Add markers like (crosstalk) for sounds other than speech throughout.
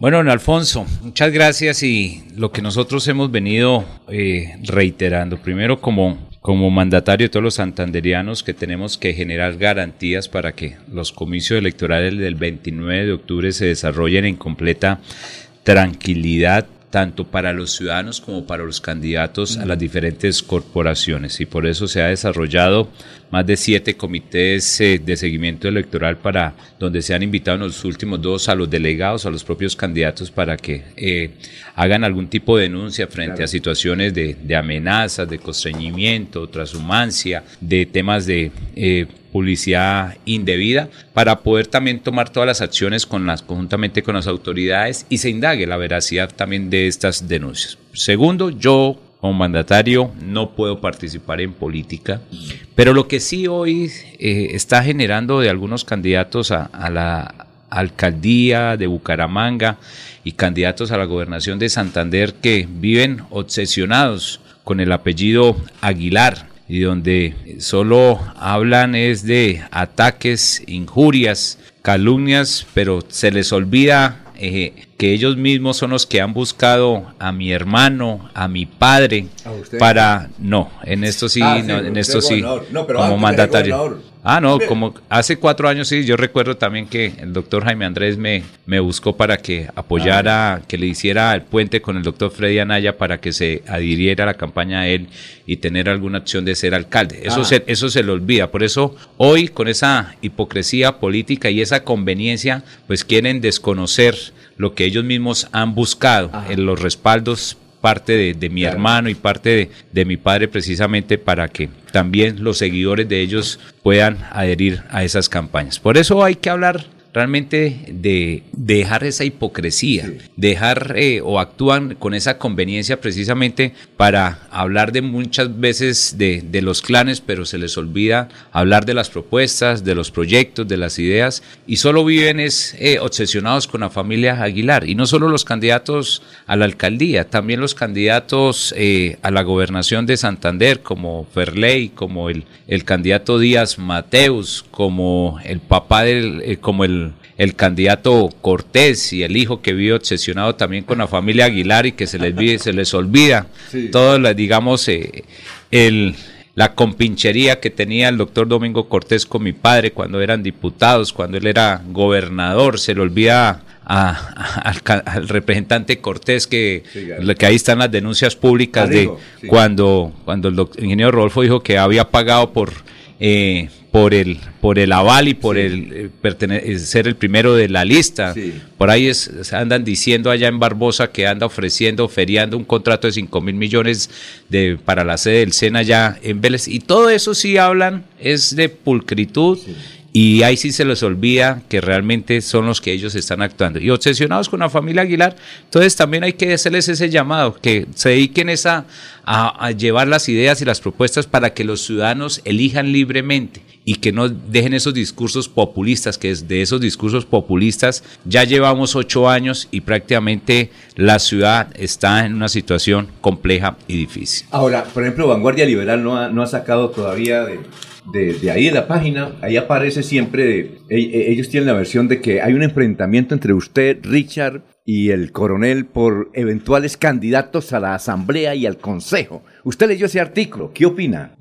Bueno, don Alfonso, muchas gracias y lo que nosotros hemos venido eh, reiterando, primero como, como mandatario de todos los santanderianos que tenemos que generar garantías para que los comicios electorales del 29 de octubre se desarrollen en completa tranquilidad, tanto para los ciudadanos como para los candidatos a las diferentes corporaciones. Y por eso se ha desarrollado más de siete comités eh, de seguimiento electoral para donde se han invitado en los últimos dos a los delegados, a los propios candidatos para que eh, hagan algún tipo de denuncia frente a situaciones de, amenazas, de constreñimiento, transhumancia, de temas de eh, publicidad indebida para poder también tomar todas las acciones con las, conjuntamente con las autoridades y se indague la veracidad también de estas denuncias. Segundo, yo como mandatario no puedo participar en política, pero lo que sí hoy eh, está generando de algunos candidatos a, la alcaldía de Bucaramanga y candidatos a la gobernación de Santander que viven obsesionados con el apellido Aguilar y donde solo hablan es de ataques, injurias, calumnias, pero se les olvida eh, que ellos mismos son los que han buscado a mi hermano, a mi padre, para no, en esto sí, ah, en esto sí, como mandatario. Ah, no, como hace cuatro años sí, yo recuerdo también que el doctor Jaime Andrés me, me buscó para que apoyara, ah. que le hiciera el puente con el doctor Freddy Anaya para que se adhiriera a la campaña a él y tener alguna acción de ser alcalde. Eso, ah. se, eso se le olvida. Por eso hoy, con esa hipocresía política y esa conveniencia, pues quieren desconocer lo que ellos mismos han buscado en los respaldos parte de, mi hermano y parte de, mi padre precisamente para que también los seguidores de ellos puedan adherir a esas campañas. Por eso hay que hablar realmente de, dejar esa hipocresía, dejar eh, o actúan con esa conveniencia precisamente para hablar de muchas veces de, los clanes, pero se les olvida hablar de las propuestas, de los proyectos, de las ideas, y solo viven es, eh, obsesionados con la familia Aguilar, y no solo los candidatos a la alcaldía, también los candidatos eh, a la gobernación de Santander, como Ferley, como el, el candidato Díaz Mateus, como el papá del, como el el, candidato Cortés y el hijo que vive obsesionado también con la familia Aguilar y que se les, se les olvida todo, digamos, eh, el, la compinchería que tenía el doctor Domingo Cortés con mi padre cuando eran diputados, cuando él era gobernador, se le olvida al, representante Cortés que, que ahí están las denuncias públicas de cuando, cuando el ingeniero Rodolfo dijo que había pagado por eh, por el por el aval y por el eh, eh, ser el primero de la lista. Por ahí es, andan diciendo allá en Barbosa que anda ofreciendo, feriando un contrato de 5 mil millones de, para la sede del SENA allá en Vélez. Y todo eso sí hablan, es de pulcritud. Y ahí sí se les olvida que realmente son los que ellos están actuando. Y obsesionados con la familia Aguilar, entonces también hay que hacerles ese llamado, que se dediquen esa, a, llevar las ideas y las propuestas para que los ciudadanos elijan libremente y que no dejen esos discursos populistas, que de esos discursos populistas ya llevamos ocho años y prácticamente la ciudad está en una situación compleja y difícil. Ahora, por ejemplo, Vanguardia Liberal no ha, no ha sacado todavía de de, ahí de la página, ahí aparece siempre, e, e, ellos tienen la versión de que hay un enfrentamiento entre usted, Richard, y el coronel por eventuales candidatos a la asamblea y al consejo. Usted leyó ese artículo, ¿qué opina?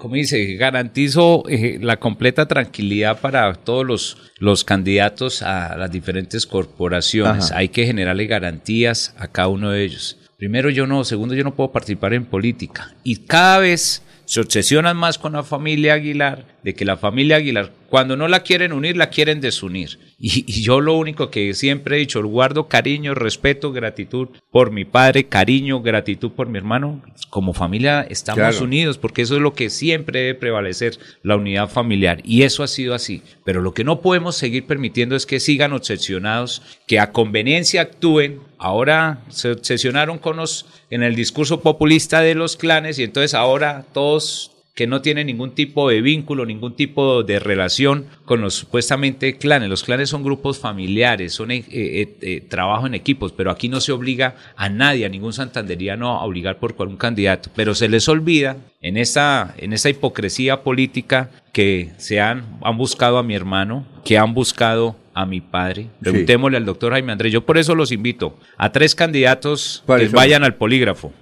Como dice, garantizo eh, la completa tranquilidad para todos los, los candidatos a las diferentes corporaciones. Hay que generarle garantías a cada uno de ellos. Primero yo no, segundo yo no puedo participar en política. Y cada vez se obsesionan más con la familia Aguilar, de que la familia Aguilar, cuando no la quieren unir, la quieren desunir. Y, yo lo único que siempre he dicho, guardo cariño, respeto, gratitud por mi padre, cariño, gratitud por mi hermano. Como familia estamos unidos, porque eso es lo que siempre debe prevalecer, la unidad familiar. Y eso ha sido así. Pero lo que no podemos seguir permitiendo es que sigan obsesionados, que a conveniencia actúen. Ahora se obsesionaron con los en el discurso populista de los clanes y entonces ahora todos que no tienen ningún tipo de vínculo, ningún tipo de relación con los supuestamente clanes. Los clanes son grupos familiares, son eh, eh, eh, trabajo en equipos, pero aquí no se obliga a nadie, a ningún santanderiano a obligar por cualquier candidato. Pero se les olvida en esa, en esa hipocresía política que se han, han buscado a mi hermano, que han buscado a mi padre. Preguntémosle al doctor Jaime Andrés. Yo por eso los invito a tres candidatos que vayan al polígrafo.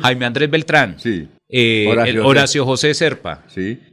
Jaime Andrés Beltrán, eh, Horacio, José Serpa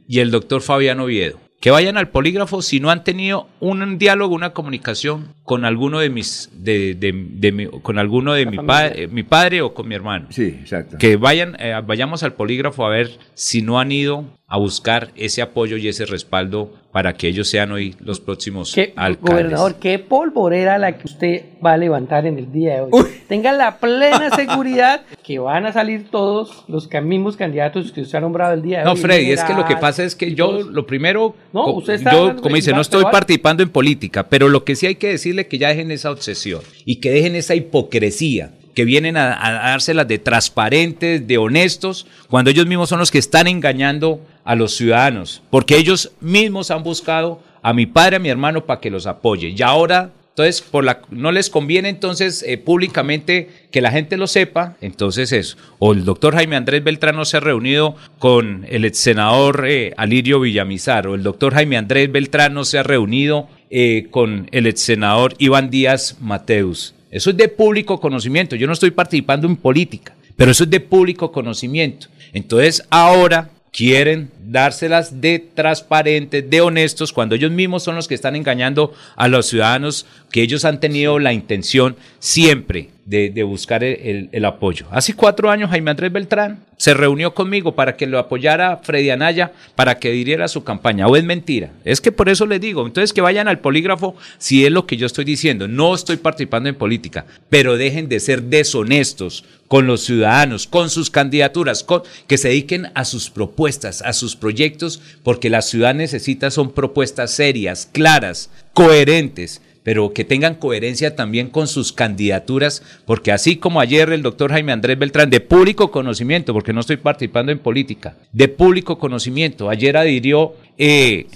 y el doctor Fabián Oviedo que vayan al polígrafo si no han tenido un diálogo, una comunicación con alguno de mis, de, de, mi, con alguno de mi padre, mi padre o con mi hermano. Sí, exacto. Que vayan, eh, vayamos al polígrafo a ver si no han ido a buscar ese apoyo y ese respaldo para que ellos sean hoy los próximos ¿Qué, alcaldes. Gobernador, qué polvorera la que usted va a levantar en el día de hoy. Tenga la plena seguridad (laughs) que van a salir todos los mismos candidatos que usted ha nombrado el día de hoy. No, Freddy, es que lo que pasa es que yo, lo primero, no, usted está yo, como dice, no estoy participando en política, pero lo que sí hay que decirle que ya dejen esa obsesión y que dejen esa hipocresía que vienen a, dárselas de transparentes, de honestos, cuando ellos mismos son los que están engañando a los ciudadanos, porque ellos mismos han buscado a mi padre, a mi hermano, para que los apoye. Y ahora, entonces, no les conviene entonces eh, públicamente que la gente lo sepa, entonces eso. O el doctor Jaime Andrés Beltrán no se ha reunido con el ex senador eh, Alirio Villamizar, o el doctor Jaime Andrés Beltrán no se ha reunido eh, con el ex senador Iván Díaz Mateus. Eso es de público conocimiento. Yo no estoy participando en política, pero eso es de público conocimiento. Entonces ahora quieren dárselas de transparentes, de honestos, cuando ellos mismos son los que están engañando a los ciudadanos que ellos han tenido la intención siempre de, buscar el, apoyo. Hace cuatro años Jaime Andrés Beltrán se reunió conmigo para que lo apoyara Freddy Anaya, para que diriera su campaña. ¿O es mentira? Es que por eso les digo, entonces que vayan al polígrafo si es lo que yo estoy diciendo. No estoy participando en política, pero dejen de ser deshonestos con los ciudadanos, con sus candidaturas, que se dediquen a sus propuestas, a sus proyectos, porque la ciudad necesita son propuestas serias, claras, coherentes pero que tengan coherencia también con sus candidaturas, porque así como ayer el doctor Jaime Andrés Beltrán, de público conocimiento, porque no estoy participando en política, de público conocimiento, ayer adhirió eh,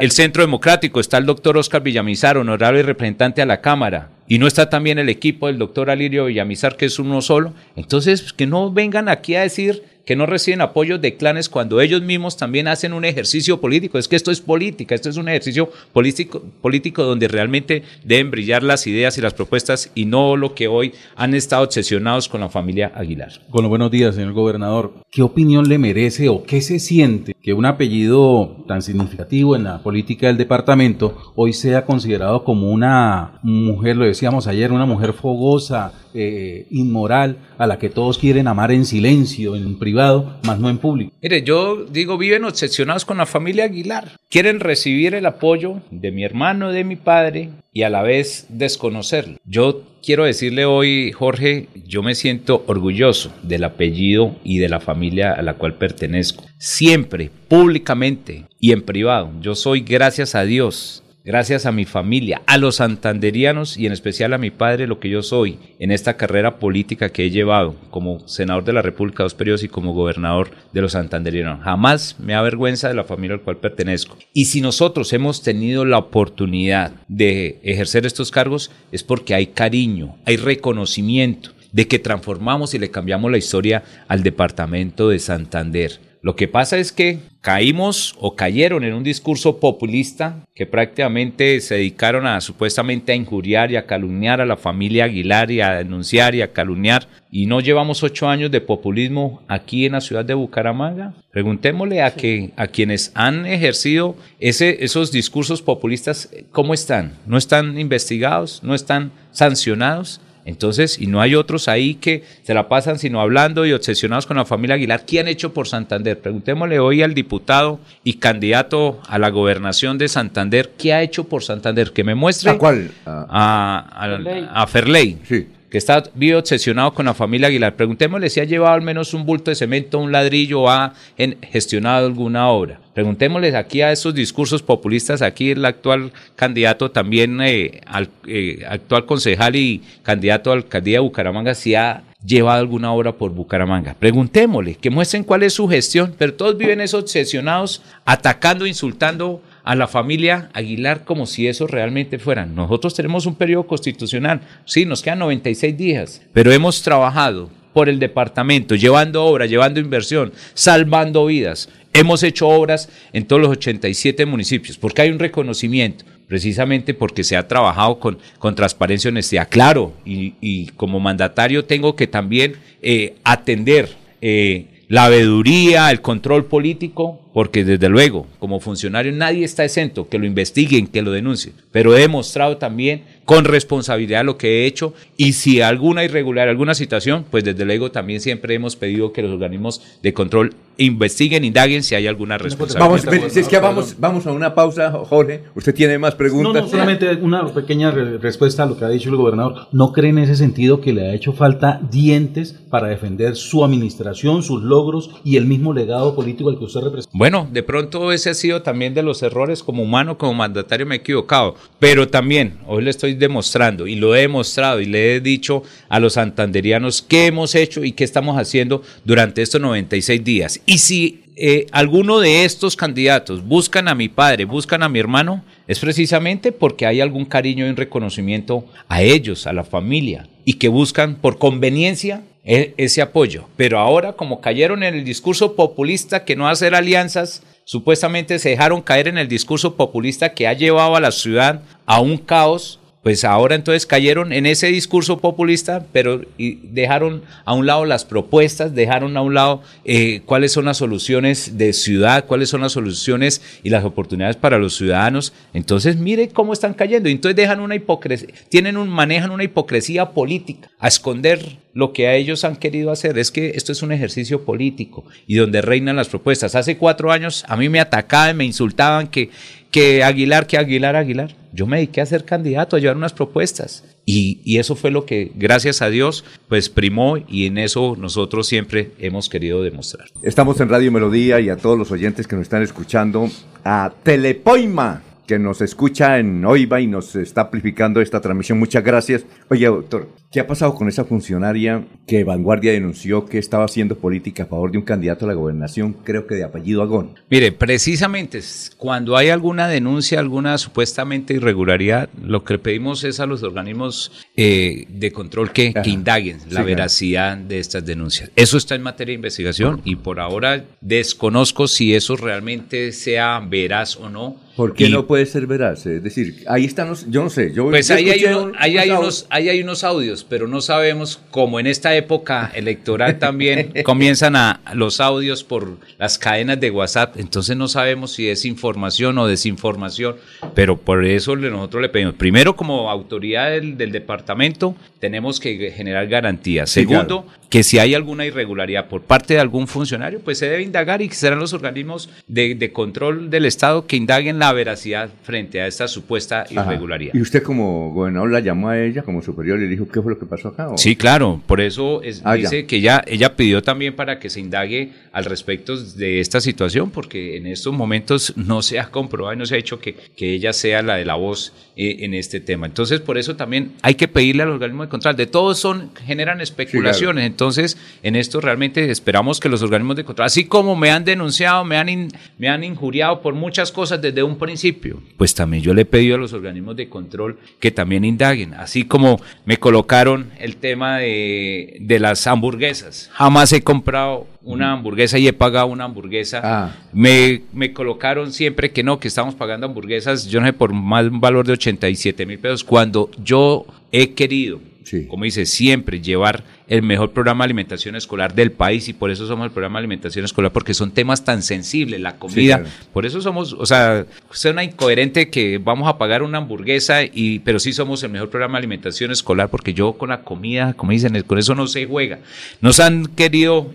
el Centro Democrático, está el doctor Oscar Villamizar, honorable representante a la Cámara, y no está también el equipo del doctor Alirio Villamizar, que es uno solo, entonces que no vengan aquí a decir que no reciben apoyo de clanes cuando ellos mismos también hacen un ejercicio político. Es que esto es política, esto es un ejercicio político, político donde realmente deben brillar las ideas y las propuestas y no lo que hoy han estado obsesionados con la familia Aguilar. Bueno, buenos días, señor gobernador. ¿Qué opinión le merece o qué se siente que un apellido tan significativo en la política del departamento hoy sea considerado como una mujer, lo decíamos ayer, una mujer fogosa, eh, inmoral, a la que todos quieren amar en silencio, en privado, más no en público. Mire, yo digo, viven obsesionados con la familia Aguilar. Quieren recibir el apoyo de mi hermano, de mi padre, y a la vez desconocerlo. Yo quiero decirle hoy, Jorge, yo me siento orgulloso del apellido y de la familia a la cual pertenezco. Siempre, públicamente y en privado. Yo soy, gracias a Dios, gracias a mi familia, a los santanderianos y en especial a mi padre, lo que yo soy en esta carrera política que he llevado como senador de la República dos periodos y como gobernador de los santanderianos. Jamás me avergüenza de la familia al cual pertenezco. Y si nosotros hemos tenido la oportunidad de ejercer estos cargos es porque hay cariño, hay reconocimiento de que transformamos y le cambiamos la historia al departamento de Santander. Lo que pasa es que caímos o cayeron en un discurso populista que prácticamente se dedicaron a supuestamente a injuriar y a calumniar a la familia Aguilar y a denunciar y a calumniar. Y no llevamos ocho años de populismo aquí en la ciudad de Bucaramanga. Preguntémosle a, que, a quienes han ejercido ese, esos discursos populistas, ¿cómo están? ¿No están investigados? ¿No están sancionados? Entonces, y no hay otros ahí que se la pasan sino hablando y obsesionados con la familia Aguilar. ¿Qué han hecho por Santander? Preguntémosle hoy al diputado y candidato a la gobernación de Santander, ¿qué ha hecho por Santander? Que me muestre. ¿A cuál? A, a, Ferley. Sí que está vivo obsesionado con la familia Aguilar. Preguntémosle si ha llevado al menos un bulto de cemento, un ladrillo o ha gestionado alguna obra. Preguntémosle aquí a esos discursos populistas, aquí el actual candidato también, eh, al, eh, actual concejal y candidato a alcaldía de Bucaramanga, si ha llevado alguna obra por Bucaramanga. Preguntémosle, que muestren cuál es su gestión, pero todos viven esos obsesionados, atacando, insultando a la familia Aguilar como si eso realmente fueran. Nosotros tenemos un periodo constitucional, sí, nos quedan 96 días, pero hemos trabajado por el departamento, llevando obra, llevando inversión, salvando vidas. Hemos hecho obras en todos los 87 municipios, porque hay un reconocimiento precisamente porque se ha trabajado con, con transparencia y honestidad. Claro, y, y como mandatario tengo que también eh, atender eh, la veeduría, el control político, porque desde luego, como funcionario, nadie está exento, que lo investiguen, que lo denuncien, pero he demostrado también con responsabilidad lo que he hecho y si alguna irregularidad, alguna situación, pues desde luego también siempre hemos pedido que los organismos de control investiguen, indaguen si hay alguna responsabilidad. Vamos, es que vamos, vamos a una pausa, Jorge. Usted tiene más preguntas. No, no, solamente una pequeña respuesta a lo que ha dicho el gobernador. ¿No cree en ese sentido que le ha hecho falta dientes para defender su administración, sus logros y el mismo legado político al que usted representa? Bueno, de pronto ese ha sido también de los errores como humano, como mandatario me he equivocado, pero también hoy le estoy demostrando y lo he demostrado y le he dicho a los santanderianos qué hemos hecho y qué estamos haciendo durante estos 96 días. Y si eh, alguno de estos candidatos buscan a mi padre, buscan a mi hermano, es precisamente porque hay algún cariño y un reconocimiento a ellos, a la familia, y que buscan por conveniencia e, ese apoyo. Pero ahora, como cayeron en el discurso populista que no hacer alianzas, supuestamente se dejaron caer en el discurso populista que ha llevado a la ciudad a un caos pues ahora entonces cayeron en ese discurso populista, pero dejaron a un lado las propuestas, dejaron a un lado eh, cuáles son las soluciones de ciudad, cuáles son las soluciones y las oportunidades para los ciudadanos. Entonces, mire cómo están cayendo. Entonces dejan una hipocresía, tienen un, manejan una hipocresía política a esconder lo que a ellos han querido hacer. Es que esto es un ejercicio político y donde reinan las propuestas. Hace cuatro años a mí me atacaban, me insultaban que que Aguilar, que Aguilar, Aguilar. Yo me dediqué a ser candidato, a llevar unas propuestas. Y, y, eso fue lo que, gracias a Dios, pues primó y en eso nosotros siempre hemos querido demostrar. Estamos en Radio Melodía y a todos los oyentes que nos están escuchando, a Telepoima que nos escucha en Oiva y nos está amplificando esta transmisión. Muchas gracias. Oye, doctor, ¿qué ha pasado con esa funcionaria que Vanguardia denunció que estaba haciendo política a favor de un candidato a la gobernación, creo que de apellido Agón? Mire, precisamente cuando hay alguna denuncia, alguna supuestamente irregularidad, lo que pedimos es a los organismos eh, de control que, indaguen la veracidad de estas denuncias. Eso está en materia de investigación y por ahora desconozco si eso realmente sea veraz o no ¿Por qué no puede ser veraz? Es decir, ahí están los, yo no sé, yo Pues ahí hay, hay, unos, ahí hay unos audios, pero no sabemos cómo en esta época electoral también (laughs) comienzan a los audios por las cadenas de WhatsApp, entonces no sabemos si es información o desinformación, pero por eso nosotros le pedimos, primero como autoridad del, departamento tenemos que generar garantías, segundo, que si hay alguna irregularidad por parte de algún funcionario, pues se debe indagar y que serán los organismos de, de control del Estado que indaguen la veracidad frente a esta supuesta irregularidad. ¿Y usted como gobernador la llamó a ella como superior y le dijo qué fue lo que pasó acá? Sí, claro, por eso es, ah, dice que ella, ella pidió también para que se indague al respecto de esta situación, porque en estos momentos no se ha comprobado y no se ha hecho que, que ella sea la de la voz eh, en este tema. Entonces, por eso también hay que pedirle al organismo de control. De todos son, generan especulaciones. Entonces, en esto realmente esperamos que los organismos de control, así como me han denunciado, me han, me han injuriado por muchas cosas desde un principio, pues también yo le he pedido a los organismos de control que también indaguen, así como me colocaron el tema de, de las hamburguesas. Jamás he comprado una hamburguesa y he pagado una hamburguesa. Ah. Me, me, colocaron siempre que no, que estamos pagando hamburguesas, yo no sé, por más un valor de 87 mil pesos, cuando yo he querido, como dice, siempre llevar el mejor programa de alimentación escolar del país y por eso somos el programa de alimentación escolar, porque son temas tan sensibles, la comida. Por eso somos, o sea, suena incoherente que vamos a pagar una hamburguesa, y, pero sí somos el mejor programa de alimentación escolar, porque yo con la comida, como dicen, con eso no se juega. Nos han querido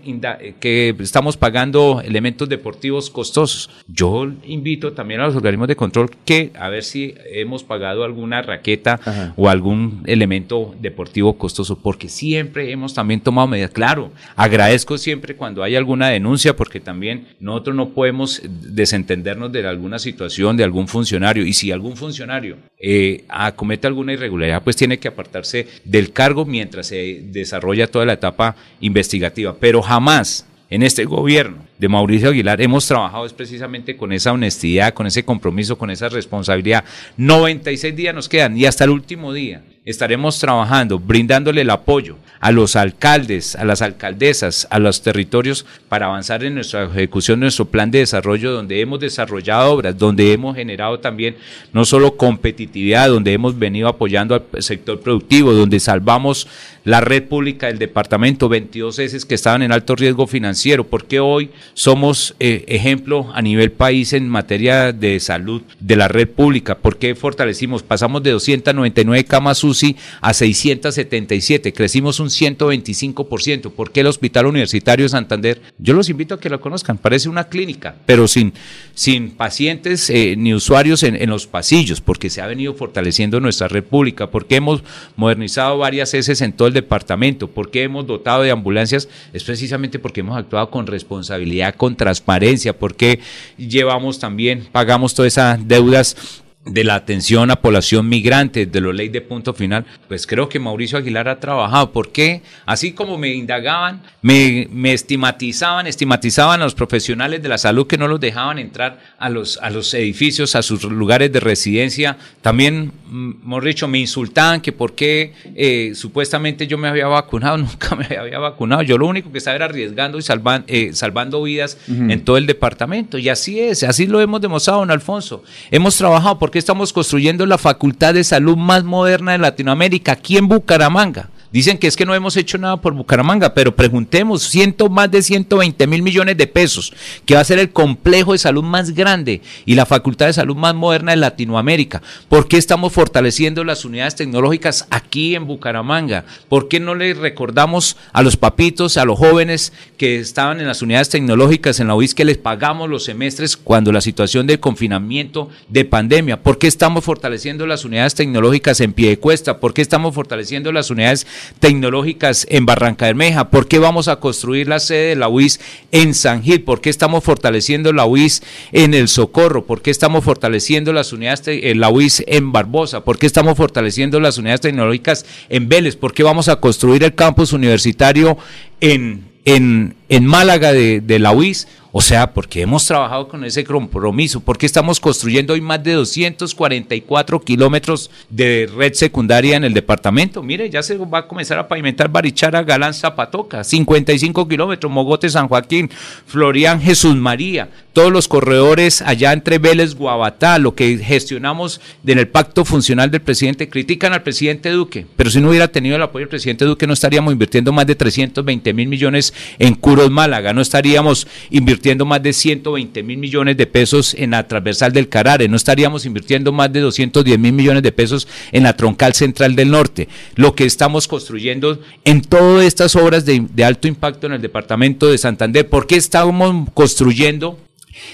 que estamos pagando elementos deportivos costosos. Yo invito también a los organismos de control que a ver si hemos pagado alguna raqueta o algún elemento deportivo costoso, porque siempre hemos también tomado medidas. Claro, agradezco siempre cuando hay alguna denuncia porque también nosotros no podemos desentendernos de alguna situación de algún funcionario y si algún funcionario eh, acomete alguna irregularidad, pues tiene que apartarse del cargo mientras se desarrolla toda la etapa investigativa. Pero jamás en este gobierno de Mauricio Aguilar, hemos trabajado es precisamente con esa honestidad, con ese compromiso, con esa responsabilidad. 96 días nos quedan y hasta el último día estaremos trabajando, brindándole el apoyo a los alcaldes, a las alcaldesas, a los territorios para avanzar en nuestra ejecución nuestro plan de desarrollo, donde hemos desarrollado obras, donde hemos generado también no solo competitividad, donde hemos venido apoyando al sector productivo, donde salvamos la red pública del departamento, 22 S que estaban en alto riesgo financiero, porque hoy somos eh, ejemplo a nivel país en materia de salud de la red pública, porque fortalecimos, pasamos de 299 camas UCI a 677, crecimos un 125%, porque el Hospital Universitario de Santander, yo los invito a que lo conozcan, parece una clínica, pero sin, sin pacientes eh, ni usuarios en, en los pasillos, porque se ha venido fortaleciendo nuestra red pública, porque hemos modernizado varias heces en todo el departamento. ¿Por qué hemos dotado de ambulancias? Es precisamente porque hemos actuado con responsabilidad, con transparencia, porque llevamos también, pagamos todas esas deudas de la atención a población migrante, de la ley de punto final, pues creo que Mauricio Aguilar ha trabajado. porque Así como me indagaban, me, me, estigmatizaban, estigmatizaban a los profesionales de la salud que no los dejaban entrar a los, a los edificios, a sus lugares de residencia. También, hemos mm, dicho, me insultaban que por qué eh, supuestamente yo me había vacunado, (laughs) nunca me había vacunado. Yo lo único que estaba era arriesgando y salvan, eh, salvando vidas en todo el departamento. Y así es, así lo hemos demostrado, don Alfonso. Hemos trabajado porque estamos construyendo la facultad de salud más moderna de Latinoamérica, aquí en Bucaramanga. Dicen que es que no hemos hecho nada por Bucaramanga, pero preguntemos, ciento, más de 120 mil millones de pesos, que va a ser el complejo de salud más grande y la facultad de salud más moderna de Latinoamérica. ¿Por qué estamos fortaleciendo las unidades tecnológicas aquí en Bucaramanga? ¿Por qué no le recordamos a los papitos, a los jóvenes que estaban en las unidades tecnológicas en la UIS que les pagamos los semestres cuando la situación de confinamiento, de pandemia? ¿Por qué estamos fortaleciendo las unidades tecnológicas en pie de cuesta? ¿Por qué estamos fortaleciendo las unidades tecnológicas en Barranca Bermeja? ¿Por qué vamos a construir la sede de la UIS en San Gil? ¿Por qué estamos fortaleciendo la UIS en El Socorro? ¿Por qué estamos fortaleciendo las unidades, de la UIS en Barbosa? ¿Por qué estamos fortaleciendo las unidades tecnológicas en Vélez? ¿Por qué vamos a construir el campus universitario en, en, en Málaga de, la UIS? O sea, porque hemos trabajado con ese compromiso, porque estamos construyendo hoy más de 244 kilómetros de red secundaria en el departamento. Mire, ya se va a comenzar a pavimentar Barichara, Galán, Zapatoca, 55 kilómetros, Mogote, San Joaquín, Florian, Jesús María, todos los corredores allá entre Vélez, Guabatá, lo que gestionamos en el pacto funcional del presidente. Critican al presidente Duque, pero si no hubiera tenido el apoyo del presidente Duque, no estaríamos invirtiendo más de 320 mil millones en Curos Málaga, no estaríamos invirtiendo más de 120 mil millones de pesos en la transversal del Carare, no estaríamos invirtiendo más de 210 mil millones de pesos en la troncal central del norte. Lo que estamos construyendo en todas estas obras de, de alto impacto en el departamento de Santander, ¿por qué estamos construyendo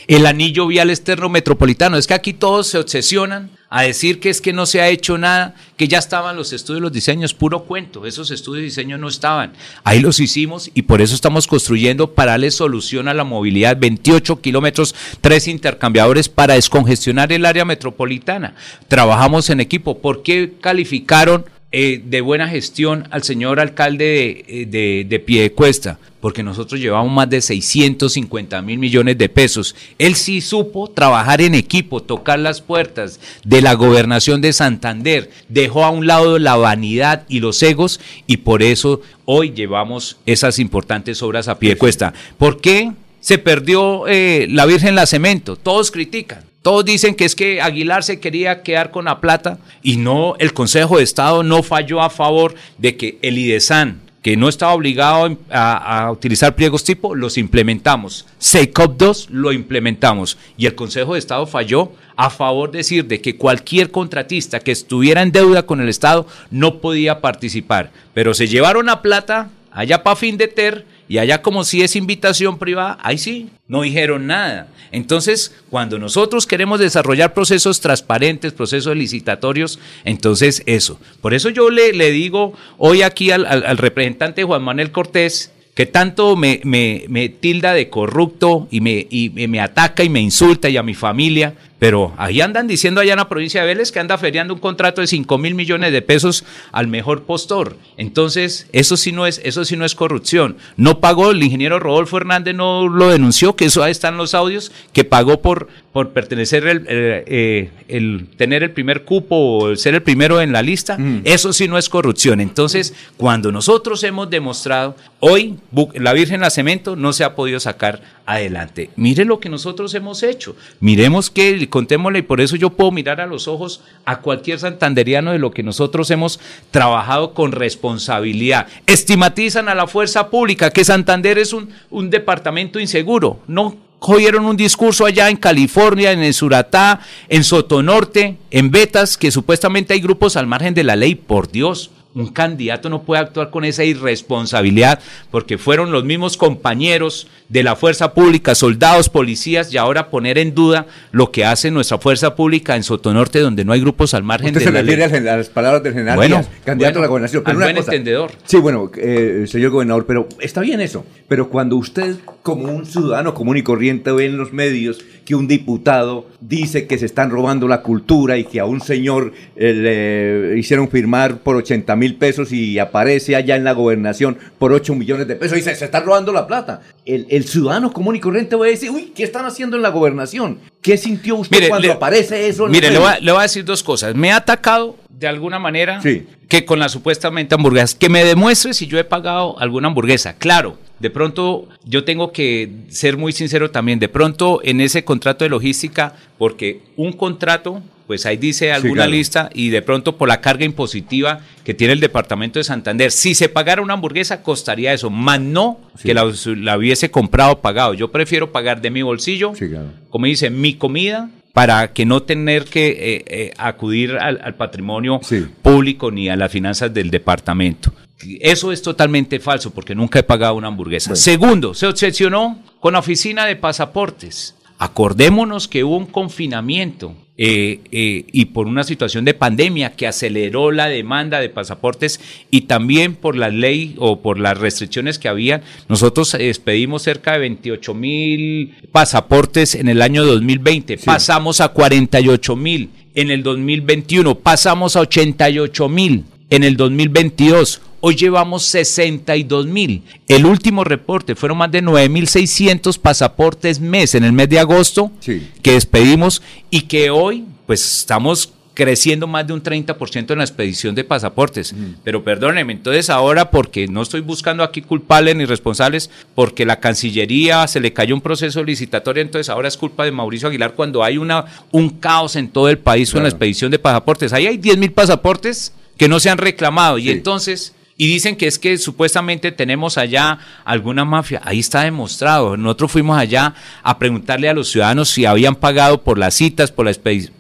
el anillo vial externo metropolitano. Es que aquí todos se obsesionan a decir que es que no se ha hecho nada, que ya estaban los estudios, los diseños, puro cuento. Esos estudios y diseños no estaban. Ahí los hicimos y por eso estamos construyendo para darle solución a la movilidad. 28 kilómetros, tres intercambiadores para descongestionar el área metropolitana. Trabajamos en equipo. ¿Por qué calificaron eh, de buena gestión al señor alcalde de, eh, de, de Piedecuesta, porque nosotros llevamos más de 650 mil millones de pesos. Él sí supo trabajar en equipo, tocar las puertas de la gobernación de Santander, dejó a un lado la vanidad y los egos y por eso hoy llevamos esas importantes obras a Piedecuesta. ¿Por qué se perdió eh, la Virgen la Cemento? Todos critican. Todos dicen que es que Aguilar se quería quedar con la plata y no, el Consejo de Estado no falló a favor de que el IDESAN, que no estaba obligado a, utilizar pliegos tipo, los implementamos. SECOP 2 lo implementamos y el Consejo de Estado falló a favor de decir de que cualquier contratista que estuviera en deuda con el Estado no podía participar. Pero se llevaron a plata allá para fin de ter y allá como si es invitación privada, ahí sí, no dijeron nada. Entonces, cuando nosotros queremos desarrollar procesos transparentes, procesos licitatorios, entonces eso. Por eso yo le, le digo hoy aquí al, representante Juan Manuel Cortés, que tanto me, me, me, tilda de corrupto y me, y me ataca y me insulta y a mi familia, pero ahí andan diciendo allá en la provincia de Vélez que anda feriando un contrato de 5 mil millones de pesos al mejor postor. Entonces, eso sí no es, eso sí no es corrupción. No pagó, el ingeniero Rodolfo Hernández no lo denunció, que eso ahí están los audios, que pagó por, por pertenecer, el, eh, el, tener el primer cupo o ser el primero en la lista. Mm. Eso sí no es corrupción. Entonces, cuando nosotros hemos demostrado, hoy la Virgen la Cemento no se ha podido sacar adelante. Mire lo que nosotros hemos hecho. Miremos que, contémosle, y por eso yo puedo mirar a los ojos a cualquier santanderiano de lo que nosotros hemos trabajado con responsabilidad. Estigmatizan a la fuerza pública, que Santander es un, departamento inseguro. No cogieron un discurso allá en California, en el Suratá, en Sotonorte, en Betas, que supuestamente hay grupos al margen de la ley, por Dios un candidato no puede actuar con esa irresponsabilidad porque fueron los mismos compañeros de la fuerza pública, soldados, policías, y ahora poner en duda lo que hace nuestra fuerza pública en Sotonorte, donde no hay grupos al margen de se la refiere a las palabras del general bueno, candidato a la gobernación. Pero buen entendedor. Sí, bueno, eh, señor gobernador, pero está bien eso. Pero cuando usted, como un ciudadano común y corriente, ve en los medios que un diputado dice que se están robando la cultura y que a un señor eh, le hicieron firmar por 80 mil pesos y aparece allá en la gobernación por 8 millones de pesos y se, se están robando la plata. El, ciudadano común y corriente va a decir, uy, ¿qué están haciendo en la gobernación? ¿Qué sintió usted cuando aparece eso? mire, le voy, a, decir dos cosas. Me ha atacado de alguna manera que con la supuestamente hamburguesas, que me demuestre si yo he pagado alguna hamburguesa. Claro, de pronto yo tengo que ser muy sincero también, de pronto en ese contrato de logística, porque un contrato, pues ahí dice alguna lista y de pronto por la carga impositiva que tiene el departamento de Santander, si se pagara una hamburguesa costaría eso, más no que la, hubiese comprado o pagado. Yo prefiero pagar de mi bolsillo, como dice, mi comida para que no tener que eh, eh, acudir al, patrimonio público ni a las finanzas del departamento. Eso es totalmente falso porque nunca he pagado una hamburguesa. Segundo, se obsesionó con la oficina de pasaportes. Acordémonos que hubo un confinamiento eh, eh, y por una situación de pandemia que aceleró la demanda de pasaportes y también por la ley o por las restricciones que había, nosotros expedimos cerca de 28 mil pasaportes en el año 2020, pasamos a 48 mil en el 2021, pasamos a 88 mil en el 2022 Hoy llevamos 62 mil. El último reporte fueron más de 9.600 pasaportes mes en el mes de agosto que despedimos y que hoy pues estamos creciendo más de un 30% en la expedición de pasaportes. Pero perdónenme, entonces ahora, porque no estoy buscando aquí culpables ni responsables, porque la Cancillería se le cayó un proceso licitatorio, entonces ahora es culpa de Mauricio Aguilar cuando hay una, un caos en todo el país con la expedición de pasaportes. Ahí hay 10 mil pasaportes que no se han reclamado y entonces y dicen que es que supuestamente tenemos allá alguna mafia. Ahí está demostrado. Nosotros fuimos allá a preguntarle a los ciudadanos si habían pagado por las citas, por la,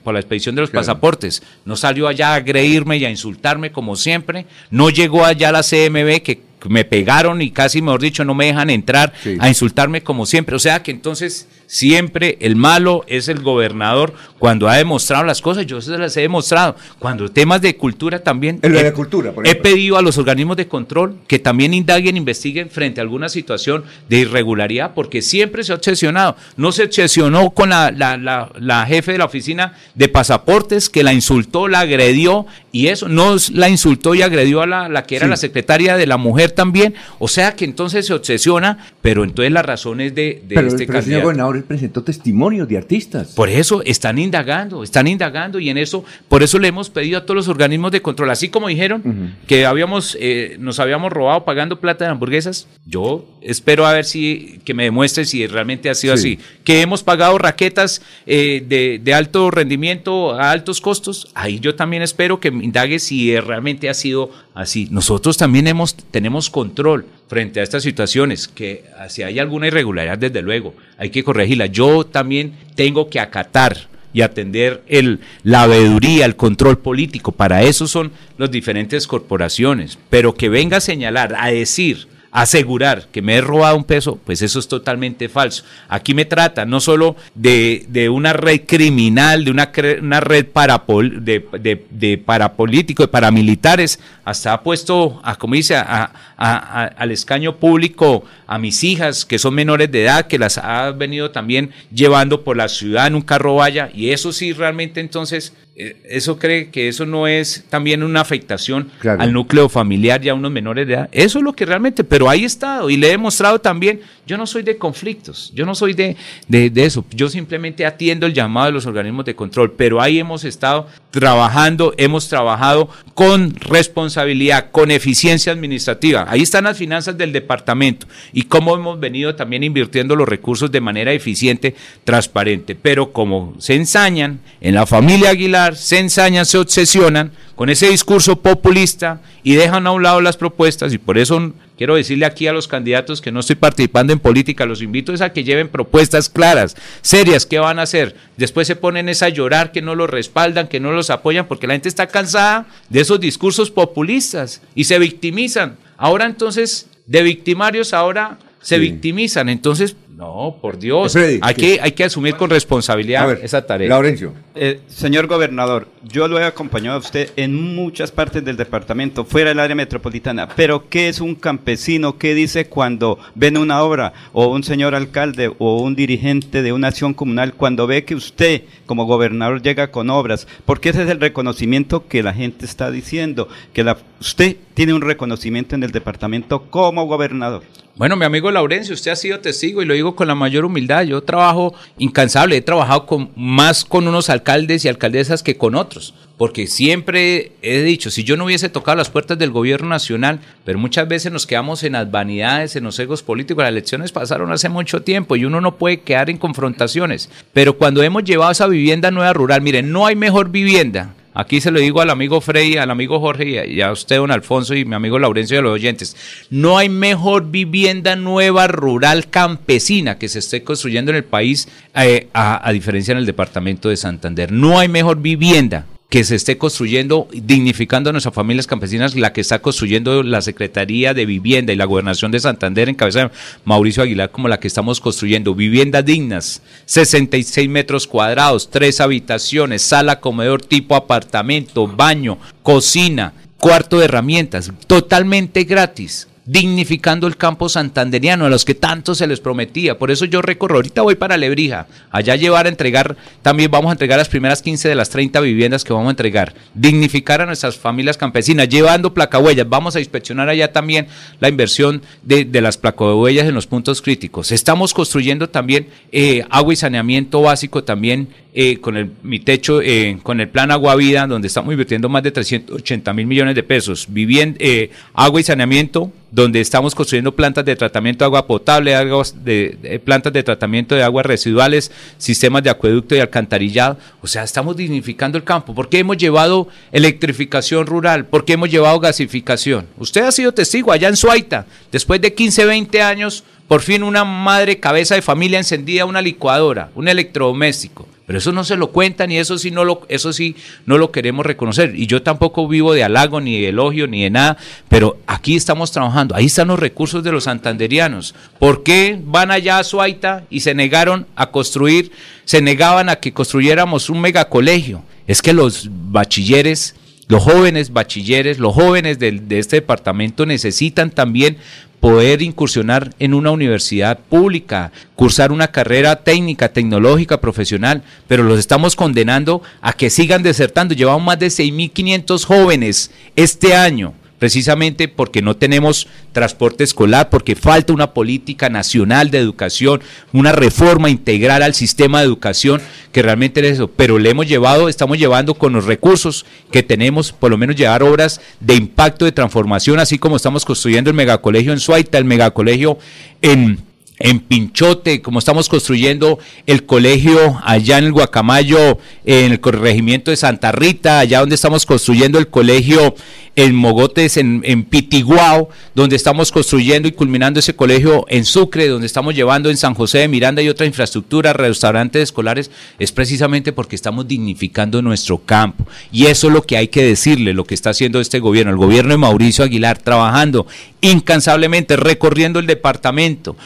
por la expedición de los pasaportes. No salió allá a agredirme y a insultarme como siempre. No llegó allá la CMB que me pegaron y casi, mejor dicho, no me dejan entrar a insultarme como siempre. O sea que entonces Siempre el malo es el gobernador cuando ha demostrado las cosas, yo se las he demostrado. Cuando temas de cultura también. En he, de cultura, He pedido a los organismos de control que también indaguen, investiguen frente a alguna situación de irregularidad, porque siempre se ha obsesionado. No se obsesionó con la, la, jefe de la oficina de pasaportes que la insultó, la agredió y eso. No la insultó y agredió a la, que era la secretaria de la mujer también. O sea que entonces se obsesiona, pero entonces las razones de, de este candidato presentó testimonios de artistas. Por eso están indagando, están indagando y en eso, por eso le hemos pedido a todos los organismos de control, así como dijeron que habíamos, eh, nos habíamos robado pagando plata de hamburguesas, yo espero a ver si, que me demuestre si realmente ha sido así, que hemos pagado raquetas eh, de, de, alto rendimiento a altos costos, ahí yo también espero que me indague si realmente ha sido así. Nosotros también hemos, tenemos control frente a estas situaciones, que si hay alguna irregularidad, desde luego, hay que corregirla. Yo también tengo que acatar y atender el, la veeduría, el control político. Para eso son las diferentes corporaciones. Pero que venga a señalar, a decir, asegurar que me he robado un peso, pues eso es totalmente falso. Aquí me trata no solo de, de una red criminal, de una, una red parapol, de, de, de parapolítico, de paramilitares, hasta ha puesto, a, como dice, a, al escaño público a mis hijas que son menores de edad, que las ha venido también llevando por la ciudad en un carro vaya, y eso sí realmente entonces ¿Eso cree que eso no es también una afectación al núcleo familiar y a unos menores de edad? Eso es lo que realmente, pero ahí estado y le he demostrado también, yo no soy de conflictos, yo no soy de, de, eso, yo simplemente atiendo el llamado de los organismos de control, pero ahí hemos estado trabajando, hemos trabajado con responsabilidad, con eficiencia administrativa. Ahí están las finanzas del departamento y cómo hemos venido también invirtiendo los recursos de manera eficiente, transparente, pero como se ensañan en la familia Aguilar, se ensañan, se obsesionan con ese discurso populista y dejan a un lado las propuestas y por eso quiero decirle aquí a los candidatos que no estoy participando en política, los invito a que lleven propuestas claras, serias, ¿qué van a hacer? Después se ponen a llorar que no los respaldan, que no los apoyan, porque la gente está cansada de esos discursos populistas y se victimizan. Ahora entonces, de victimarios ahora se victimizan. Entonces, no, por Dios. hay, que, hay que asumir con responsabilidad esa tarea. Laurencio. Eh, señor gobernador, yo lo he acompañado a usted en muchas partes del departamento, fuera del área metropolitana, pero ¿qué es un campesino? ¿Qué dice cuando ven una obra o un señor alcalde o un dirigente de una acción comunal cuando ve que usted como gobernador llega con obras? Porque ese es el reconocimiento que la gente está diciendo, que la, usted tiene un reconocimiento en el departamento como gobernador. Bueno, mi amigo Laurencio, usted ha sido testigo y lo digo con la mayor humildad. Yo trabajo incansable, he trabajado con, más con unos alcaldes y alcaldesas que con otros, porque siempre he dicho, si yo no hubiese tocado las puertas del gobierno nacional, pero muchas veces nos quedamos en las vanidades, en los egos políticos, las elecciones pasaron hace mucho tiempo y uno no puede quedar en confrontaciones, pero cuando hemos llevado esa vivienda nueva rural, miren, no hay mejor vivienda Aquí se lo digo al amigo Frey, al amigo Jorge y a, usted, don Alfonso, y mi amigo Laurencio a los oyentes. No hay mejor vivienda nueva, rural, campesina que se esté construyendo en el país, eh, a diferencia en el departamento de Santander. No hay mejor vivienda que se esté construyendo, dignificando a nuestras familias campesinas, la que está construyendo la Secretaría de Vivienda y la Gobernación de Santander en cabeza de Mauricio Aguilar, como la que estamos construyendo. Viviendas dignas, 66 metros cuadrados, tres habitaciones, sala, comedor tipo apartamento, baño, cocina, cuarto de herramientas, totalmente gratis dignificando el campo santanderiano, a los que tanto se les prometía. Por eso yo recorro, ahorita voy para Lebrija, allá llevar a entregar, también vamos a entregar las primeras 15 de las 30 viviendas que vamos a entregar, dignificar a nuestras familias campesinas, llevando placahuellas, vamos a inspeccionar allá también la inversión de, de las placahuellas en los puntos críticos. Estamos construyendo también eh, agua y saneamiento básico también eh, con el, mi techo, eh, con el plan Agua Vida, donde estamos invirtiendo más de 380 mil millones de pesos, agua y saneamiento, donde estamos construyendo plantas de tratamiento de agua potable, aguas de, plantas de tratamiento de aguas residuales, sistemas de acueducto y alcantarillado. O sea, estamos dignificando el campo. ¿Por qué hemos llevado electrificación rural? ¿Por qué hemos llevado gasificación? Usted ha sido testigo allá en Suaita, después de 15, 20 años, por fin una madre cabeza de familia encendía una licuadora, un electrodoméstico. Pero eso no se lo cuentan y eso sí no lo, eso sí no lo queremos reconocer. Y yo tampoco vivo de halago, ni de elogio, ni de nada, pero aquí estamos trabajando. Ahí están los recursos de los santanderianos. ¿Por qué van allá a Suaita y se negaron a construir, se negaban a que construyéramos un megacolegio? Es que los bachilleres los jóvenes bachilleres, los jóvenes de, de, este departamento necesitan también poder incursionar en una universidad pública, cursar una carrera técnica, tecnológica, profesional, pero los estamos condenando a que sigan desertando. Llevamos más de 6.500 jóvenes este año precisamente porque no tenemos transporte escolar, porque falta una política nacional de educación, una reforma integral al sistema de educación, que realmente es eso. Pero le hemos llevado, estamos llevando con los recursos que tenemos, por lo menos llevar obras de impacto, de transformación, así como estamos construyendo el megacolegio en Suaita, el megacolegio en en Pinchote, como estamos construyendo el colegio allá en el Guacamayo, en el corregimiento de Santa Rita, allá donde estamos construyendo el colegio en Mogotes, en, en Pitiguao, donde estamos construyendo y culminando ese colegio en Sucre, donde estamos llevando en San José de Miranda y otra infraestructura, restaurantes escolares, es precisamente porque estamos dignificando nuestro campo. Y eso es lo que hay que decirle, lo que está haciendo este gobierno, el gobierno de Mauricio Aguilar, trabajando incansablemente, recorriendo el departamento,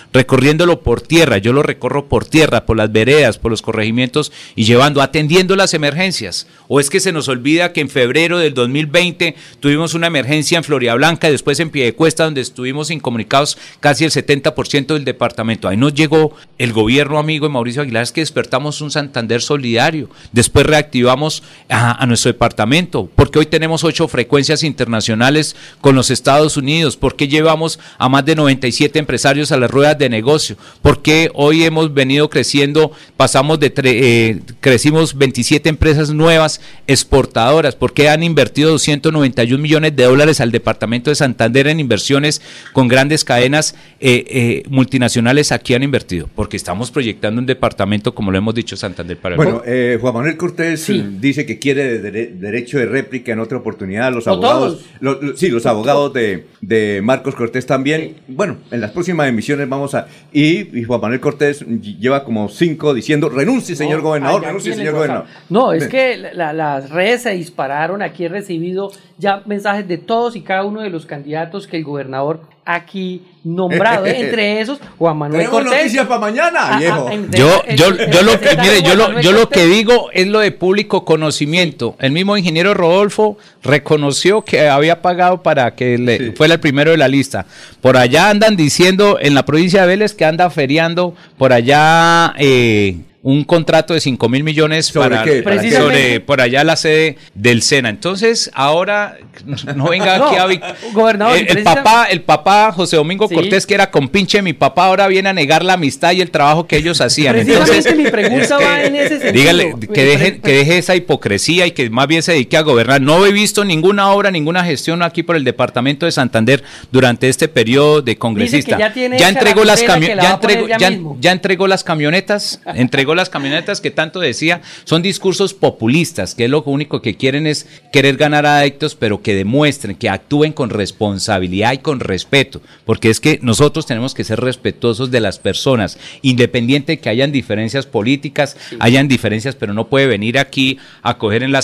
por tierra, yo lo recorro por tierra, por las veredas, por los corregimientos y llevando, atendiendo las emergencias. O es que se nos olvida que en febrero del 2020 tuvimos una emergencia en Floria Blanca, después en Piedecuesta, donde estuvimos incomunicados casi el 70% del departamento. Ahí nos llegó el gobierno amigo de Mauricio Aguilar, es que despertamos un Santander solidario, después reactivamos a, a nuestro departamento, porque hoy tenemos ocho frecuencias internacionales con los Estados Unidos, porque llevamos a más de 97 empresarios a las ruedas de negocio, porque hoy hemos venido creciendo, pasamos de, eh, crecimos 27 empresas nuevas exportadoras, porque han invertido 291 millones de dólares al departamento de Santander en inversiones con grandes cadenas eh, eh, multinacionales aquí han invertido, porque estamos proyectando un departamento, como lo hemos dicho, Santander para el Bueno, eh, Juan Manuel Cortés Sí. eh, dice que quiere dere- derecho de réplica en otra oportunidad. Los abogados, todos. lo- lo- sí, los abogados de, de Marcos Cortés también. Bueno, en las próximas emisiones vamos a. Y, y Juan Manuel Cortés lleva como cinco diciendo: renuncie, señor No, gobernador, renuncie, señor gobernador. No, es Ven. que la- las redes se dispararon. Aquí he recibido ya mensajes de todos y cada uno de los candidatos que el gobernador aquí nombrado, ¿eh? entre (laughs) esos Juan Manuel Tenemos Cortés. noticias para mañana, Ah, ah, viejo. entre- Yo, yo, yo lo que, representante mire, yo Juan lo, Manuel yo lo Cortés. que digo es lo de público conocimiento. El mismo ingeniero Rodolfo reconoció que había pagado para que le Sí. fuera el primero de la lista. Por allá andan diciendo en la provincia de Vélez que anda feriando por allá eh, un contrato de 5 mil millones ¿Sobre para, qué? para- Precisamente. sobre por allá la sede del Sena. Entonces, ahora no venga (laughs) No, aquí a Vic- gobernador, el, el papá, el papá José Domingo Sí. Cortés que era compinche de mi papá ahora viene a negar la amistad y el trabajo que ellos hacían. Precisamente Entonces, mi pregunta va en ese sentido. Dígale que deje, que deje esa hipocresía y que más bien se dedique a gobernar. No he visto ninguna obra, ninguna gestión aquí por el departamento de Santander durante este periodo de congresista. ya entregó la las ya entregó, ya ya entregó las camionetas, entregó las camionetas que tanto decía, son discursos populistas, que es lo único que quieren es querer ganar adeptos, pero que demuestren, que actúen con responsabilidad y con respeto, porque es que nosotros tenemos que ser respetuosos de las personas, independiente de que hayan diferencias políticas, hayan diferencias, pero no puede venir aquí a coger en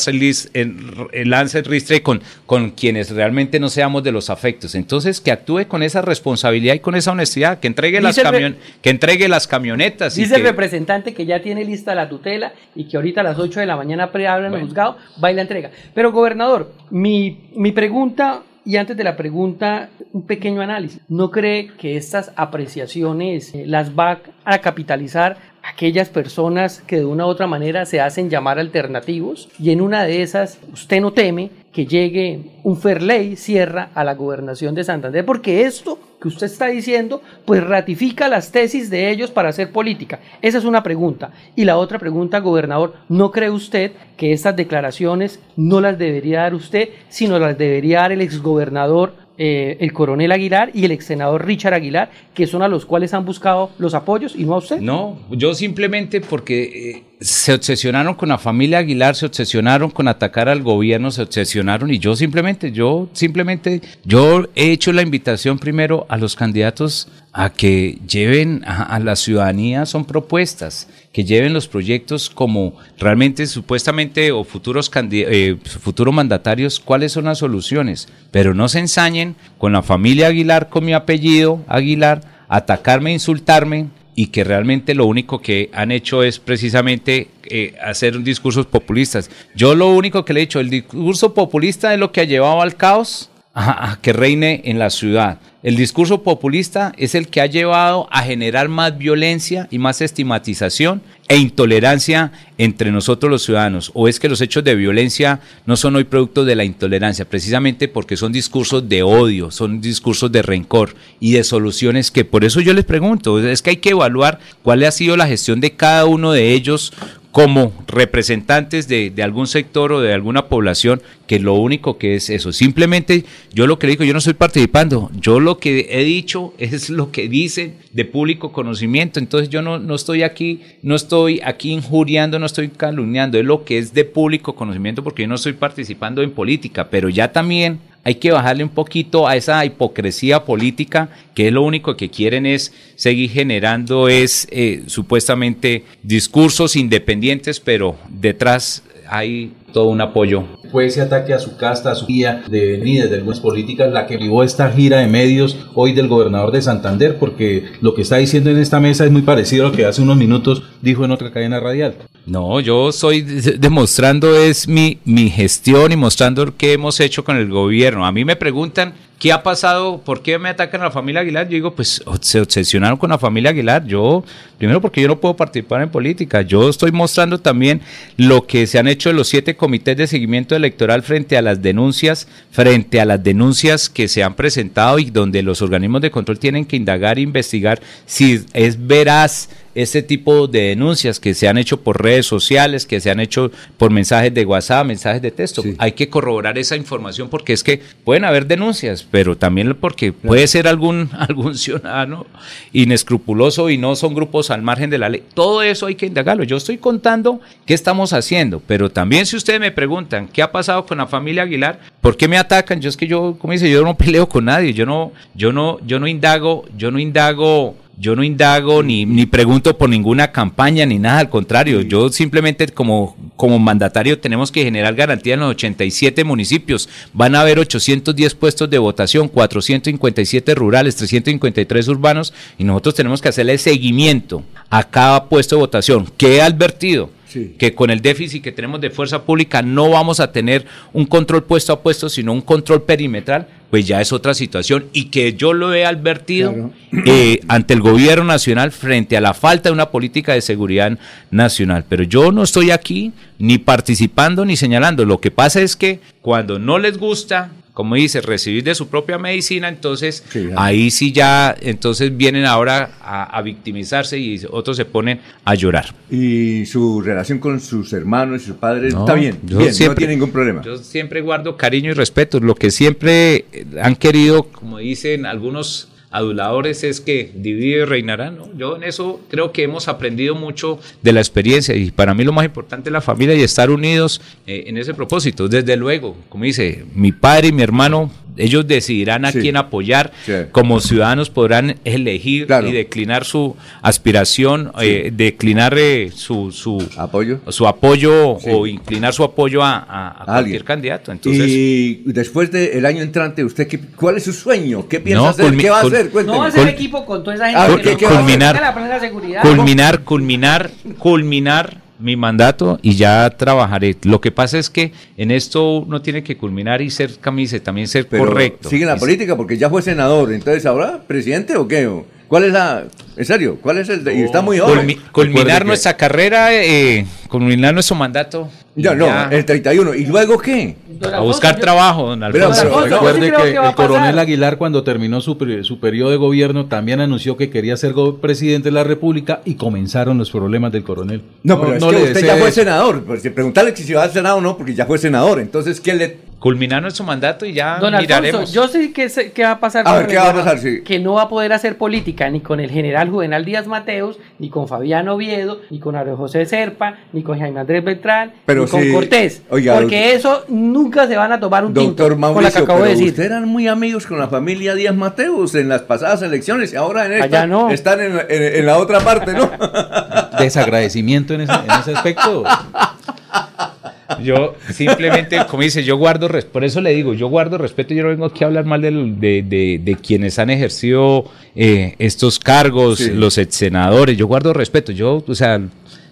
en, el lance ristre con, con quienes realmente no seamos de los afectos. Entonces, que actúe con esa responsabilidad y con esa honestidad, que entregue las Dice el camion, que entregue las camionetas. y Dice el que- representante que ya tiene lista la tutela y que ahorita a las 8 de la mañana preabran el juzgado, va y la entrega. Pero, gobernador, mi, mi pregunta, y antes de la pregunta, un pequeño análisis. ¿No cree que estas apreciaciones eh, las va a capitalizar aquellas personas que de una u otra manera se hacen llamar alternativos? Y en una de esas, ¿usted no teme que llegue un Ferley Sierra a la gobernación de Santander? Porque esto que usted está diciendo, pues ratifica las tesis de ellos para hacer política. Esa es una pregunta. Y la otra pregunta, gobernador, ¿no cree usted que estas declaraciones no las debería dar usted, sino las debería dar el exgobernador, eh, el coronel Aguilar y el ex senador Richard Aguilar, que son a los cuales han buscado los apoyos y no a usted? No, yo simplemente porque eh, se obsesionaron con la familia Aguilar, se obsesionaron con atacar al gobierno, se obsesionaron y yo simplemente, yo simplemente, yo he hecho la invitación primero a los candidatos a que lleven a, la ciudadanía, son propuestas, que lleven los proyectos como realmente supuestamente o futuros, eh, futuros mandatarios, cuáles son las soluciones, pero no se ensañen con la familia Aguilar, con mi apellido Aguilar, atacarme, insultarme, y que realmente lo único que han hecho es precisamente eh, hacer discursos populistas. Yo lo único que le he dicho, el discurso populista es lo que ha llevado al caos que reine en la ciudad. El discurso populista es el que ha llevado a generar más violencia y más estigmatización e intolerancia entre nosotros los ciudadanos. O es que los hechos de violencia no son hoy producto de la intolerancia, precisamente porque son discursos de odio, son discursos de rencor y de soluciones que por eso yo les pregunto, es que hay que evaluar cuál ha sido la gestión de cada uno de ellos como representantes de, algún sector o de alguna población que lo único que es eso. Simplemente yo lo que digo, yo no estoy participando, yo lo que he dicho (laughs) es lo que dicen de público conocimiento, entonces yo no, no estoy aquí, no estoy aquí injuriando, no estoy calumniando, es lo que es de público conocimiento porque yo no estoy participando en política, pero ya también hay que bajarle un poquito a esa hipocresía política que es lo único que quieren es seguir generando es eh, supuestamente discursos independientes pero detrás hay todo un apoyo. Fue ese ataque a su casta, a su guía de venidas de algunas políticas, la que llevó esta gira de medios hoy del gobernador de Santander, porque lo que está diciendo en esta mesa es muy parecido a lo que hace unos minutos dijo en otra cadena radial. No, yo estoy demostrando es mi, mi gestión y mostrando qué hemos hecho con el gobierno. A mí me preguntan ¿Qué ha pasado? ¿Por qué me atacan a la familia Aguilar? Yo digo, pues se obsesionaron con la familia Aguilar. Yo, primero porque yo no puedo participar en política. Yo estoy mostrando también lo que se han hecho los siete comités de seguimiento electoral frente a las denuncias, frente a las denuncias que se han presentado y donde los organismos de control tienen que indagar e investigar si es veraz este tipo de denuncias que se han hecho por redes sociales, que se han hecho por mensajes de WhatsApp, mensajes de texto. Hay que corroborar esa información porque es que pueden haber denuncias, pero también porque puede ser algún, (laughs) algún ciudadano inescrupuloso y no son grupos al margen de la ley. Todo eso hay que indagarlo. Yo estoy contando qué estamos haciendo, pero también si ustedes me preguntan qué ha pasado con la familia Aguilar, ¿por qué me atacan? Yo es que yo, como dice, yo no peleo con nadie, yo no, yo no, yo no indago, yo no indago yo no indago ni, ni pregunto por ninguna campaña ni nada, al contrario, yo simplemente como, como mandatario tenemos que generar garantía en los 87 municipios. Van a haber 810 puestos de votación, 457 rurales, 353 urbanos y nosotros tenemos que hacerle seguimiento a cada puesto de votación. ¿Qué he advertido? Que con el déficit que tenemos de fuerza pública no vamos a tener un control puesto a puesto, sino un control perimetral, pues ya es otra situación y que yo lo he advertido eh, ante el gobierno nacional frente a la falta de una política de seguridad nacional. Pero yo no estoy aquí ni participando ni señalando. Lo que pasa es que cuando no les gusta como dice, recibir de su propia medicina, entonces ahí sí ya, entonces vienen ahora a, victimizarse y otros se ponen a llorar. ¿Y su relación con sus hermanos y sus padres está bien? bien no tiene ningún problema. Yo siempre guardo cariño y respeto. Lo que siempre han querido, como dicen algunos aduladores es que divide y reinará. ¿no? Yo en eso creo que hemos aprendido mucho de la experiencia y para mí lo más importante es la familia y estar unidos eh, en ese propósito. Desde luego, como dice, mi padre y mi hermano ellos decidirán a quién apoyar. Como ciudadanos podrán elegir y declinar su aspiración, eh, declinar eh, su, su, apoyo, su apoyo o inclinar su apoyo a, cualquier candidato. Entonces, y después del año entrante, ¿usted qué, cuál es su sueño? ¿Qué piensa hacer? ¿Qué va a hacer? No va a hacer equipo con toda esa gente. Ah, que culminar, culminar, culminar, culminar mi mandato y ya trabajaré. Lo que pasa es que en esto uno tiene que culminar y ser camisa, también ser correcto. Sigue la política porque ya fue senador, entonces ahora presidente o qué? ¿Cuál es la, en serio, cuál es el, y está muy joven. culminar nuestra carrera, eh, culminar nuestro mandato. Ya, no, el 31. ¿Y luego qué? A buscar trabajo, don Alfonso. recuerde que, el coronel Aguilar cuando terminó su, su periodo de gobierno también anunció que quería ser presidente de la República y comenzaron los problemas del coronel. No, pero es que usted ya fue senador. Pues, preguntarle si se va al Senado o no, porque ya fue senador. Entonces, ¿qué le culminar nuestro mandato y ya Don miraremos. yo sé qué, qué va a pasar. A ver, ¿qué va a pasar? Sí. Que no va a poder hacer política ni con el general Juvenal Díaz Mateos, ni con Fabián Oviedo, ni con Ario José Serpa, ni con Jaime Andrés Beltrán, ni con Cortés. porque eso nunca se van a tomar un doctor tinto Mauricio, con la que acabo de decir. Ustedes eran muy amigos con la familia Díaz Mateos en las pasadas elecciones y ahora en esta están en, en, la otra parte, ¿no? (laughs) Desagradecimiento en ese, en ese aspecto. Yo simplemente, como dice, yo guardo, por eso le digo, yo guardo respeto, yo no vengo aquí a hablar mal de, de, de, quienes han ejercido eh, estos cargos, los ex senadores, yo guardo respeto, yo, o sea,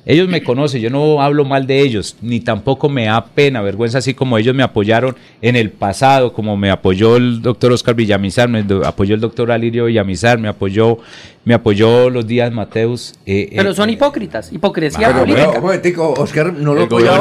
ellos me conocen, yo no hablo mal de ellos, ni tampoco me da pena, vergüenza, así como ellos me apoyaron en el pasado, como me apoyó el doctor Oscar Villamizar, me apoyó el doctor Alirio Villamizar, me apoyó, me apoyó los días Mateus. Eh, eh, pero son hipócritas, hipocresía política. Oscar no lo apoyó.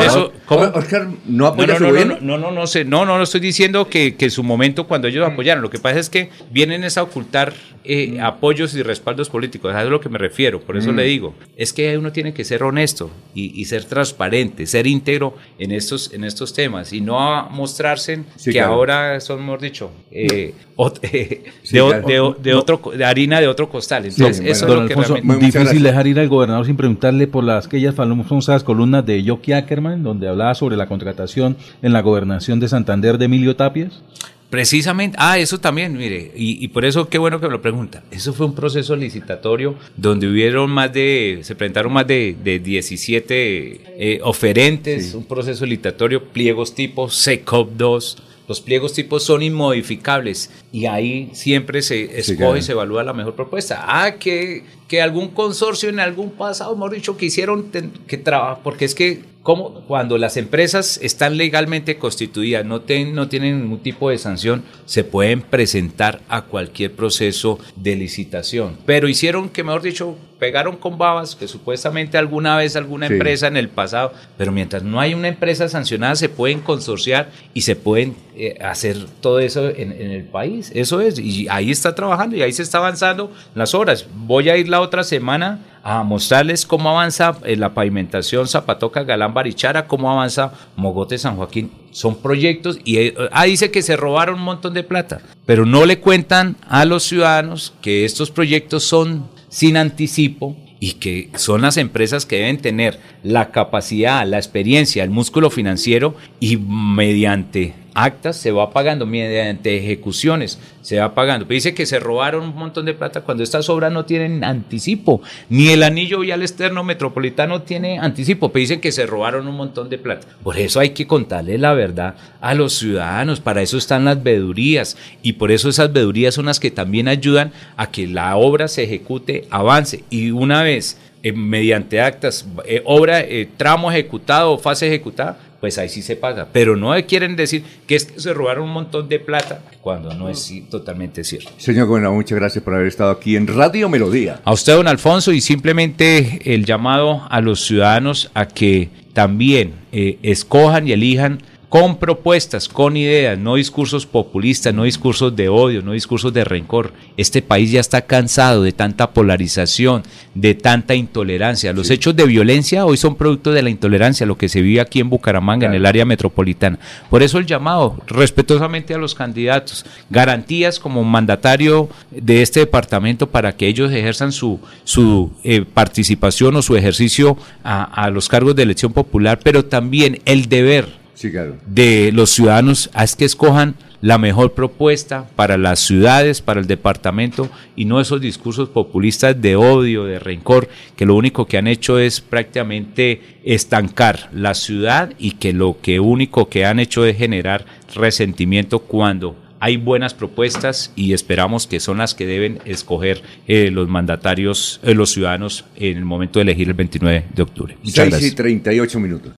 Oscar no apoya no, no, no, no, no, sé, no, no, no estoy diciendo que, que su momento cuando ellos apoyaron, lo que pasa es que vienen a ocultar eh, apoyos y respaldos políticos, a eso es a lo que me refiero, por eso le digo, es que uno tiene que ser honesto y, y ser transparente, ser íntegro en estos, en estos temas y no a mostrarse Sí, que claro. ahora son, mejor dicho, eh, (laughs) eh, Sí, de, claro. de de otro, de harina de otro costal. Entonces, eso es lo que Alfonso, realmente... Muy- muchas difícil dejar ir al gobernador sin preguntarle por las aquellas famosas columnas de Jockey Ackerman, donde hablaba sobre la contratación en la gobernación de Santander de Emilio Tapias. Precisamente, ah, eso también, mire, y, y por eso qué bueno que me lo pregunta. Eso fue un proceso licitatorio donde hubieron más de, se presentaron más de, de 17 eh, oferentes, un proceso licitatorio, pliegos tipo CECOP 2. Los pliegos tipos son inmodificables y ahí siempre se escoge y se evalúa la mejor propuesta. Ah, que, que algún consorcio en algún pasado, mejor dicho, que hicieron que trabajar, porque es que como cuando las empresas están legalmente constituidas, no, ten- no tienen ningún tipo de sanción, se pueden presentar a cualquier proceso de licitación. Pero hicieron que, mejor dicho, pegaron con babas, que supuestamente alguna vez alguna Sí. empresa en el pasado, pero mientras no hay una empresa sancionada, se pueden consorciar y se pueden eh, hacer todo eso en, en el país. Eso es, y ahí está trabajando y ahí se está avanzando las horas. Voy a ir la otra semana a mostrarles cómo avanza eh, la pavimentación Zapatoca, Galán, Barichara, cómo avanza Mogote, San Joaquín. Son proyectos y eh, ah, dice que se robaron un montón de plata, pero no le cuentan a los ciudadanos que estos proyectos son sin anticipo y que son las empresas que deben tener la capacidad, la experiencia, el músculo financiero y mediante actas se va pagando, mediante ejecuciones se va pagando. Pero que se robaron un montón de plata cuando estas obras no tienen anticipo, ni el anillo vial externo metropolitano tiene anticipo, pero dicen que se robaron un montón de plata. Por eso hay que contarle la verdad a los ciudadanos, para eso están las vedurías y por eso esas vedurías son las que también ayudan a que la obra se ejecute, avance y una vez eh, mediante actas, eh, obra, eh, tramo ejecutado o fase ejecutada, pues ahí sí se paga. Pero no quieren decir que es que se robaron un montón de plata cuando no es totalmente cierto. Señor gobernador, muchas gracias por haber estado aquí en Radio Melodía. A usted, don Alfonso, y simplemente el llamado a los ciudadanos a que también eh, escojan y elijan con propuestas, con ideas, no discursos populistas, no discursos de odio, no discursos de rencor. Este país ya está cansado de tanta polarización, de tanta intolerancia. Los hechos de violencia hoy son producto de la intolerancia, lo que se vive aquí en Bucaramanga, en el área metropolitana. Por eso el llamado respetuosamente a los candidatos, garantías como mandatario de este departamento para que ellos ejerzan su, su eh, participación o su ejercicio a, a los cargos de elección popular, pero también el deber Sí, claro. de los ciudadanos es que escojan la mejor propuesta para las ciudades, para el departamento y no esos discursos populistas de odio, de rencor, que lo único que han hecho es prácticamente estancar la ciudad y que lo que único que han hecho es generar resentimiento cuando hay buenas propuestas y esperamos que son las que deben escoger eh, los mandatarios, eh, los ciudadanos en el momento de elegir el 29 de octubre. Muchas 6 y gracias. 38 minutos.